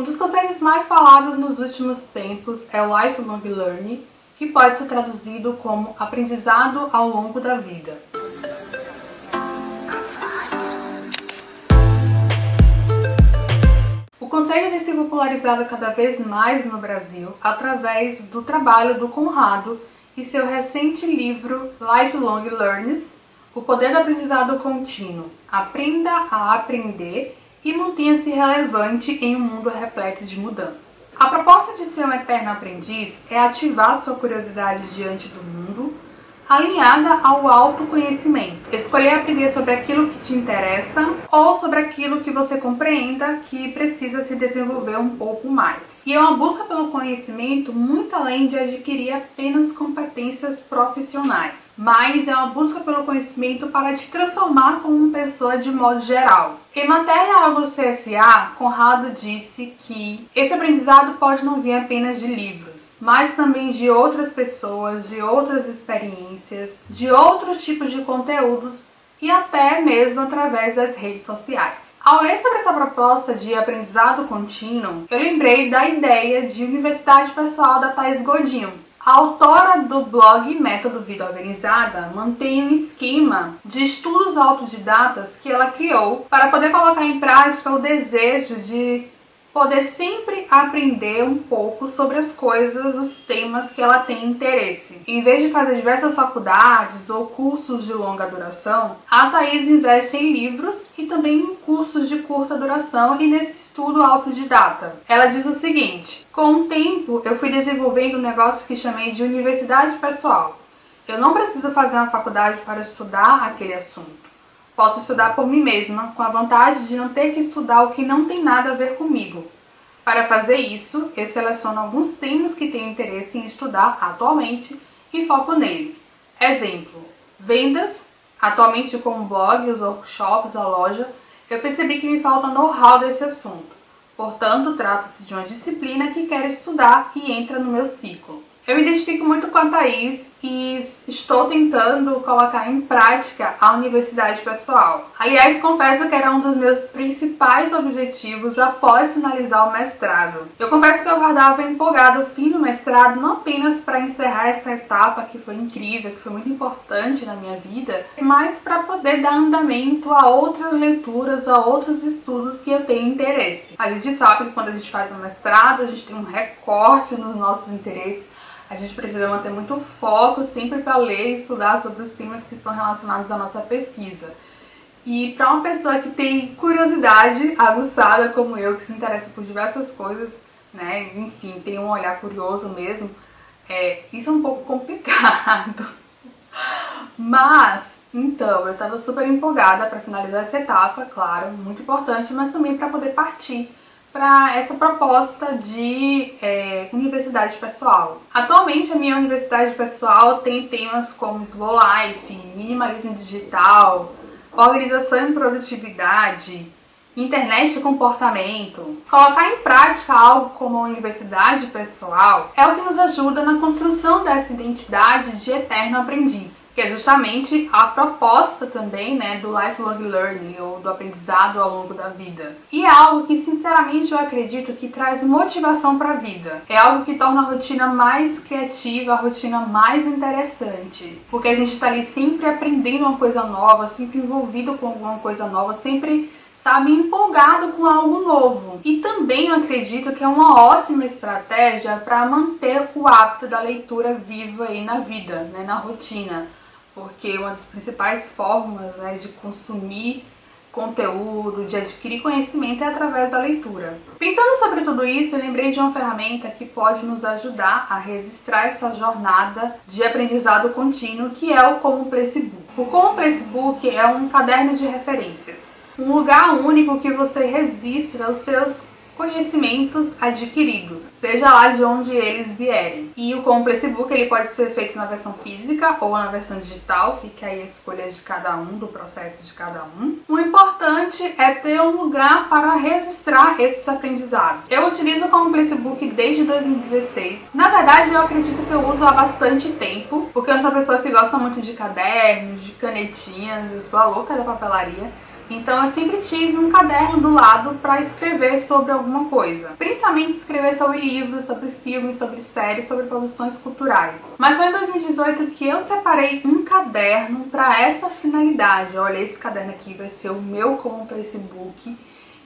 Um dos conceitos mais falados nos últimos tempos é o lifelong learning, que pode ser traduzido como aprendizado ao longo da vida. O conceito tem se popularizado cada vez mais no Brasil através do trabalho do Conrado e seu recente livro Lifelong Learners, O Poder do Aprendizado Contínuo. Aprenda a aprender e mantenha-se relevante em um mundo repleto de mudanças. A proposta de ser um eterno aprendiz é ativar sua curiosidade diante do mundo, alinhada ao autoconhecimento. Escolher aprender sobre aquilo que te interessa ou sobre aquilo que você compreenda que precisa se desenvolver um pouco mais. E é uma busca pelo conhecimento muito além de adquirir apenas competências profissionais, mas é uma busca pelo conhecimento para te transformar como pessoa de modo geral. Em matéria ao CSA, Conrado disse que esse aprendizado pode não vir apenas de livros mas também de outras pessoas, de outras experiências, de outros tipos de conteúdos e até mesmo através das redes sociais. Ao ler sobre essa proposta de aprendizado contínuo, eu lembrei da ideia de universidade pessoal da Thais Godinho. A autora do blog Método Vida Organizada mantém um esquema de estudos autodidatas que ela criou para poder colocar em prática o desejo de poder sempre aprender um pouco sobre as coisas, os temas que ela tem interesse. Em vez de fazer diversas faculdades ou cursos de longa duração, a Thaís investe em livros e também em cursos de curta duração e nesse estudo autodidata. Ela diz o seguinte: com o tempo eu fui desenvolvendo um negócio que chamei de universidade pessoal. Eu não preciso fazer uma faculdade para estudar aquele assunto. Posso estudar por mim mesma, com a vantagem de não ter que estudar o que não tem nada a ver comigo. Para fazer isso, eu seleciono alguns temas que tenho interesse em estudar atualmente e foco neles. Exemplo: vendas. Atualmente, com o blog, os workshops, a loja, eu percebi que me falta know-how desse assunto. Portanto, trata-se de uma disciplina que quero estudar e entra no meu ciclo. Eu me identifico muito com a Thaís e estou tentando colocar em prática a universidade pessoal. Aliás, confesso que era um dos meus principais objetivos após finalizar o mestrado. Eu confesso que eu guardava empolgado o fim do mestrado não apenas para encerrar essa etapa que foi incrível, que foi muito importante na minha vida, mas para poder dar andamento a outras leituras, a outros estudos que eu tenho interesse. A gente sabe que quando a gente faz um mestrado, a gente tem um recorte nos nossos interesses a gente precisa manter muito foco sempre para ler e estudar sobre os temas que estão relacionados à nossa pesquisa. E para uma pessoa que tem curiosidade aguçada como eu, que se interessa por diversas coisas, né, enfim, tem um olhar curioso mesmo, é, isso é um pouco complicado. Mas, então, eu estava super empolgada para finalizar essa etapa, claro, muito importante, mas também para poder partir para essa proposta de é, universidade pessoal. Atualmente a minha universidade pessoal tem temas como slow life, minimalismo digital, organização e produtividade, internet e comportamento. Colocar em prática algo como a universidade pessoal é o que nos ajuda na construção dessa identidade de eterno aprendiz, que é justamente a proposta também, né, do lifelong learning ou do aprendizado ao longo da vida. E é algo que, sinceramente, eu acredito que traz motivação para a vida. É algo que torna a rotina mais criativa, a rotina mais interessante, porque a gente está ali sempre aprendendo uma coisa nova, sempre envolvido com alguma coisa nova, sempre sabe, empolgado com algo novo. E também acredito que é uma ótima estratégia para manter o hábito da leitura viva aí na vida, né, na rotina, porque uma das principais formas né, de consumir conteúdo, de adquirir conhecimento é através da leitura. Pensando sobre tudo isso, eu lembrei de uma ferramenta que pode nos ajudar a registrar essa jornada de aprendizado contínuo, que é o Commonplace Book. O Commonplace Book é um caderno de referências um lugar único que você registra os seus conhecimentos adquiridos, seja lá de onde eles vierem. E o Complex Book ele pode ser feito na versão física ou na versão digital, fica aí a escolha de cada um, do processo de cada um. O importante é ter um lugar para registrar esses aprendizados. Eu utilizo o Complex Book desde 2016. Na verdade, eu acredito que eu uso há bastante tempo, porque eu sou uma pessoa que gosta muito de cadernos, de canetinhas, eu sou a louca da papelaria. Então eu sempre tive um caderno do lado para escrever sobre alguma coisa. Principalmente escrever sobre livros, sobre filmes, sobre séries, sobre produções culturais. Mas foi em 2018 que eu separei um caderno para essa finalidade. Olha, esse caderno aqui vai ser o meu como para esse book.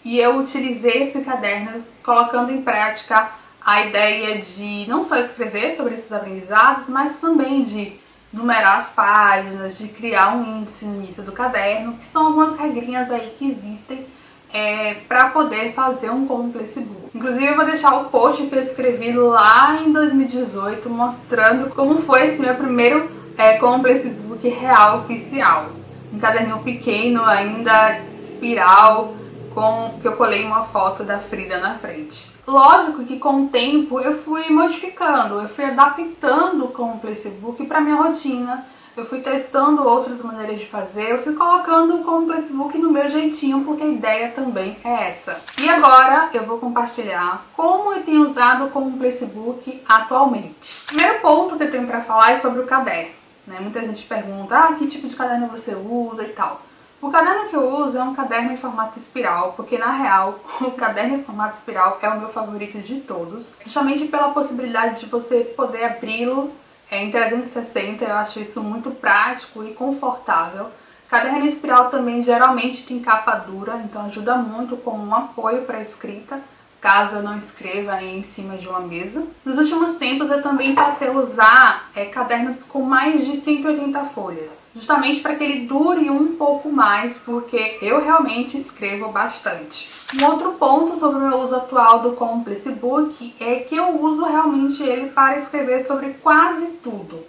E eu utilizei esse caderno colocando em prática a ideia de não só escrever sobre esses aprendizados, mas também de numerar as páginas, de criar um índice no início do caderno, que são algumas regrinhas aí que existem é, para poder fazer um Complex Book. Inclusive eu vou deixar o post que eu escrevi lá em 2018 mostrando como foi esse meu primeiro é, Complex Book real oficial. Um caderninho pequeno, ainda espiral, com que eu colei uma foto da Frida na frente. Lógico que com o tempo eu fui modificando, eu fui adaptando com o Placebook para minha rotina. Eu fui testando outras maneiras de fazer, eu fui colocando com o Placebook no meu jeitinho, porque a ideia também é essa. E agora eu vou compartilhar como eu tenho usado com o Placebook atualmente. Primeiro ponto que eu tenho para falar é sobre o caderno. Né? Muita gente pergunta, ah, que tipo de caderno você usa e tal. O caderno que eu uso é um caderno em formato espiral, porque na real o caderno em formato espiral é o meu favorito de todos, justamente pela possibilidade de você poder abri-lo é, em 360, eu acho isso muito prático e confortável. Caderno espiral também geralmente tem capa dura, então ajuda muito como um apoio para a escrita caso eu não escreva em cima de uma mesa. Nos últimos tempos eu também passei a usar é, cadernos com mais de 180 folhas, justamente para que ele dure um pouco mais, porque eu realmente escrevo bastante. Um outro ponto sobre o meu uso atual do Complice Book é que eu uso realmente ele para escrever sobre quase tudo.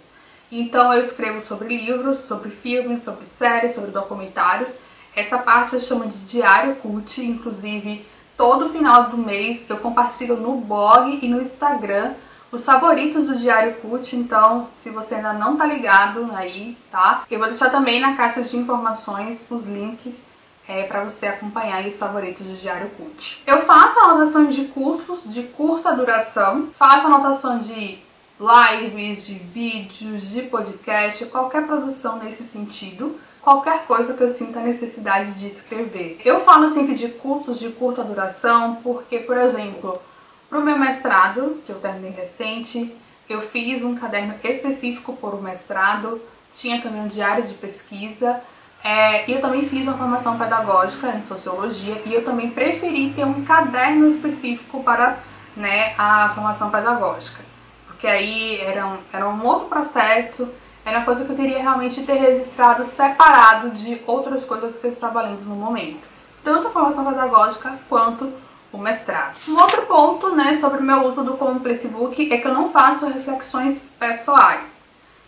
Então eu escrevo sobre livros, sobre filmes, sobre séries, sobre documentários. Essa parte eu chamo de diário cult, inclusive Todo final do mês eu compartilho no blog e no Instagram os favoritos do Diário Cult, então se você ainda não tá ligado aí, tá? Eu vou deixar também na caixa de informações os links é, para você acompanhar os favoritos do Diário Cult. Eu faço anotações de cursos de curta duração, faço anotação de lives, de vídeos, de podcast, qualquer produção nesse sentido qualquer coisa que eu sinta necessidade de escrever. Eu falo sempre de cursos de curta duração porque, por exemplo, para o meu mestrado, que eu terminei recente, eu fiz um caderno específico por o mestrado, tinha também um diário de pesquisa, é, e eu também fiz uma formação pedagógica em sociologia e eu também preferi ter um caderno específico para né, a formação pedagógica, porque aí era um, era um outro processo era uma coisa que eu queria realmente ter registrado separado de outras coisas que eu estava lendo no momento. Tanto a formação pedagógica quanto o mestrado. Um outro ponto, né, sobre o meu uso do como Facebook é que eu não faço reflexões pessoais.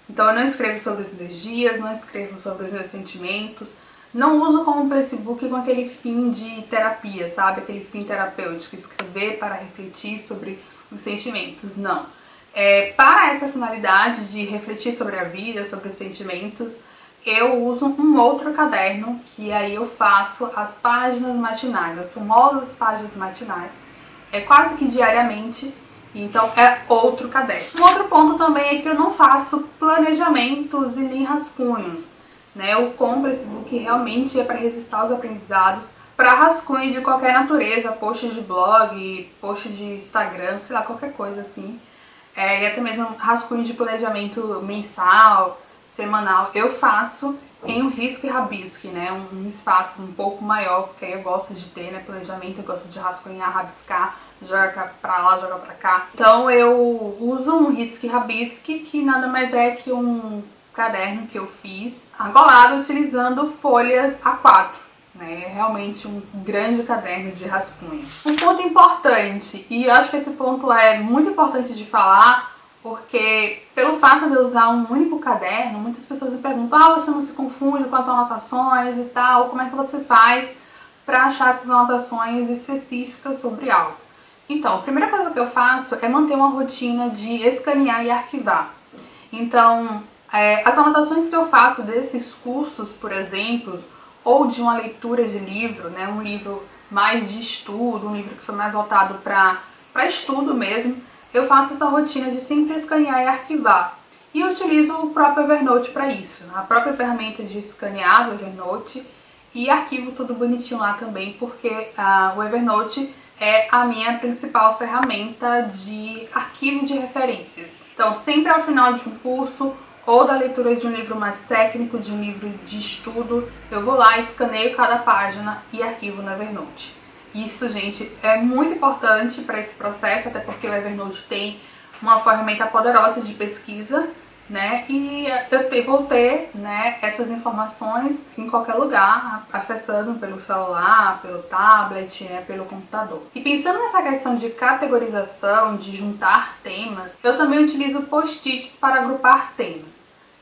Então eu não escrevo sobre os meus dias, não escrevo sobre os meus sentimentos, não uso como Facebook com aquele fim de terapia, sabe? Aquele fim terapêutico, escrever para refletir sobre os sentimentos. Não. É, para essa finalidade de refletir sobre a vida, sobre os sentimentos, eu uso um outro caderno que aí eu faço as páginas matinais, as famosas páginas matinais, é quase que diariamente, então é outro caderno. Um outro ponto também é que eu não faço planejamentos e nem rascunhos, né? Eu compro esse book realmente é para registrar os aprendizados, para rascunho de qualquer natureza, posts de blog, posts de Instagram, sei lá, qualquer coisa assim é, e até mesmo rascunho de planejamento mensal, semanal, eu faço em um risco e rabisque, né? Um, espaço um pouco maior, porque aí eu gosto de ter, né? Planejamento, eu gosto de rascunhar, rabiscar, jogar pra lá, jogar pra cá. Então eu uso um risco e rabisque, que nada mais é que um caderno que eu fiz agolado utilizando folhas A4 né? É realmente um grande caderno de rascunho. Um ponto importante, e eu acho que esse ponto é muito importante de falar, porque pelo fato de eu usar um único caderno, muitas pessoas me perguntam: ah, você não se confunde com as anotações e tal? Como é que você faz para achar essas anotações específicas sobre algo? Então, a primeira coisa que eu faço é manter uma rotina de escanear e arquivar. Então, é, as anotações que eu faço desses cursos, por exemplo, ou de uma leitura de livro, né, um livro mais de estudo, um livro que foi mais voltado para estudo mesmo, eu faço essa rotina de sempre escanear e arquivar. E utilizo o próprio Evernote para isso, a própria ferramenta de escanear do Evernote. e arquivo tudo bonitinho lá também, porque ah, o Evernote é a minha principal ferramenta de arquivo de referências. Então, sempre ao final de um curso ou da leitura de um livro mais técnico, de um livro de estudo, eu vou lá, escaneio cada página e arquivo no Evernote. Isso, gente, é muito importante para esse processo, até porque o Evernote tem uma ferramenta poderosa de pesquisa né? E eu vou ter, né, essas informações em qualquer lugar, acessando pelo celular, pelo tablet, né, pelo computador. E pensando nessa questão de categorização, de juntar temas, eu também utilizo post-its para agrupar temas.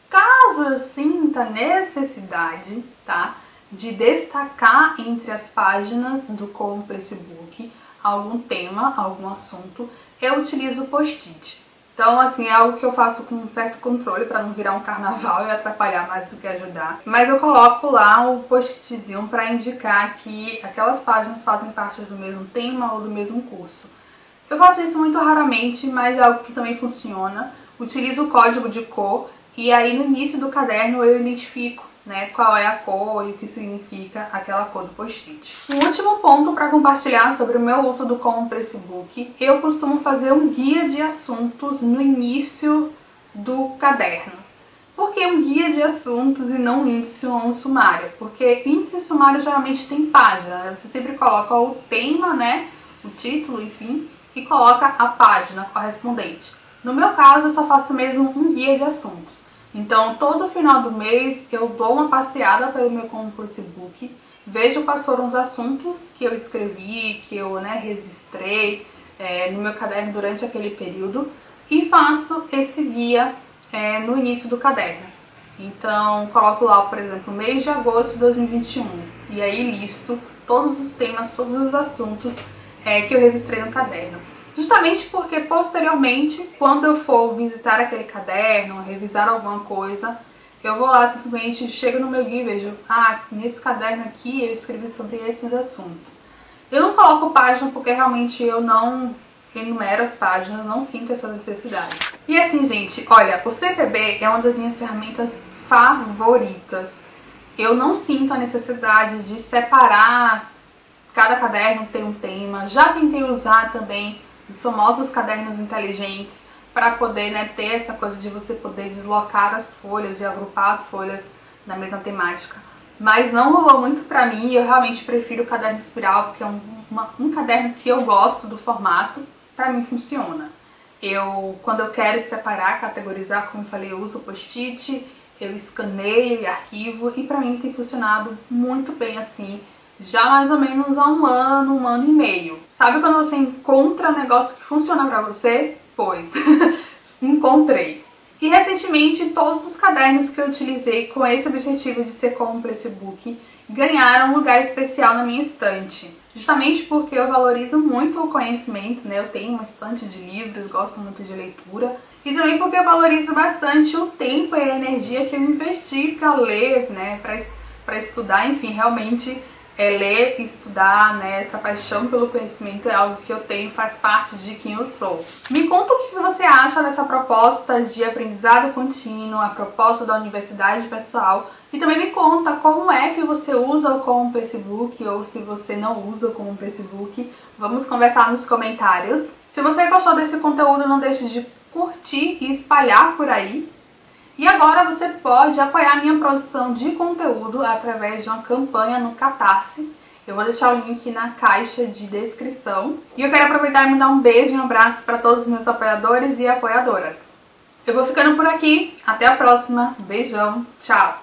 Caso eu sinta necessidade, tá, de destacar entre as páginas do Complex Book algum tema, algum assunto, eu utilizo post-it. Então, assim, é algo que eu faço com um certo controle para não virar um carnaval e atrapalhar mais do que ajudar. Mas eu coloco lá o postzinho para indicar que aquelas páginas fazem parte do mesmo tema ou do mesmo curso. Eu faço isso muito raramente, mas é algo que também funciona. Utilizo o código de cor e aí no início do caderno eu identifico né, qual é a cor e o que significa aquela cor do post-it. Um último ponto para compartilhar sobre o meu uso do Compress Book, eu costumo fazer um guia de assuntos no início do caderno. Por que um guia de assuntos e não um índice ou um sumário? Porque índice e sumário geralmente tem página, né? você sempre coloca o tema, né, o título, enfim, e coloca a página correspondente. No meu caso, eu só faço mesmo um guia de assuntos. Então, todo final do mês eu dou uma passeada pelo meu concurso book, vejo quais foram os assuntos que eu escrevi, que eu né, registrei é, no meu caderno durante aquele período e faço esse guia é, no início do caderno. Então, coloco lá, por exemplo, mês de agosto de 2021 e aí listo todos os temas, todos os assuntos é, que eu registrei no caderno. Justamente porque posteriormente, quando eu for visitar aquele caderno, revisar alguma coisa, eu vou lá simplesmente, chego no meu guia e vejo, ah, nesse caderno aqui eu escrevi sobre esses assuntos. Eu não coloco página porque realmente eu não enumero as páginas, não sinto essa necessidade. E assim, gente, olha, o CPB é uma das minhas ferramentas favoritas. Eu não sinto a necessidade de separar cada caderno tem um tema. Já tentei usar também os famosos cadernos inteligentes para poder né, ter essa coisa de você poder deslocar as folhas e agrupar as folhas na mesma temática. Mas não rolou muito pra mim eu realmente prefiro o caderno espiral, porque é um, uma, um caderno que eu gosto do formato, pra mim funciona. Eu, quando eu quero separar, categorizar, como eu falei, eu uso post-it, eu escaneio e arquivo e pra mim tem funcionado muito bem assim já mais ou menos há um ano, um ano e meio. Sabe quando você encontra um negócio que funciona pra você? Pois, encontrei. E recentemente todos os cadernos que eu utilizei com esse objetivo de ser como esse book ganharam um lugar especial na minha estante. Justamente porque eu valorizo muito o conhecimento, né? Eu tenho uma estante de livros, gosto muito de leitura. E também porque eu valorizo bastante o tempo e a energia que eu investi para ler, né? Para estudar, enfim, realmente é, ler e estudar, né? Essa paixão pelo conhecimento é algo que eu tenho, faz parte de quem eu sou. Me conta o que você acha dessa proposta de aprendizado contínuo, a proposta da universidade pessoal. E também me conta como é que você usa o como Facebook ou se você não usa o como Facebook. Vamos conversar nos comentários. Se você gostou desse conteúdo, não deixe de curtir e espalhar por aí. E agora você pode apoiar minha produção de conteúdo através de uma campanha no Catarse. Eu vou deixar o link na caixa de descrição. E eu quero aproveitar e mandar um beijo e um abraço para todos os meus apoiadores e apoiadoras. Eu vou ficando por aqui. Até a próxima. Beijão. Tchau.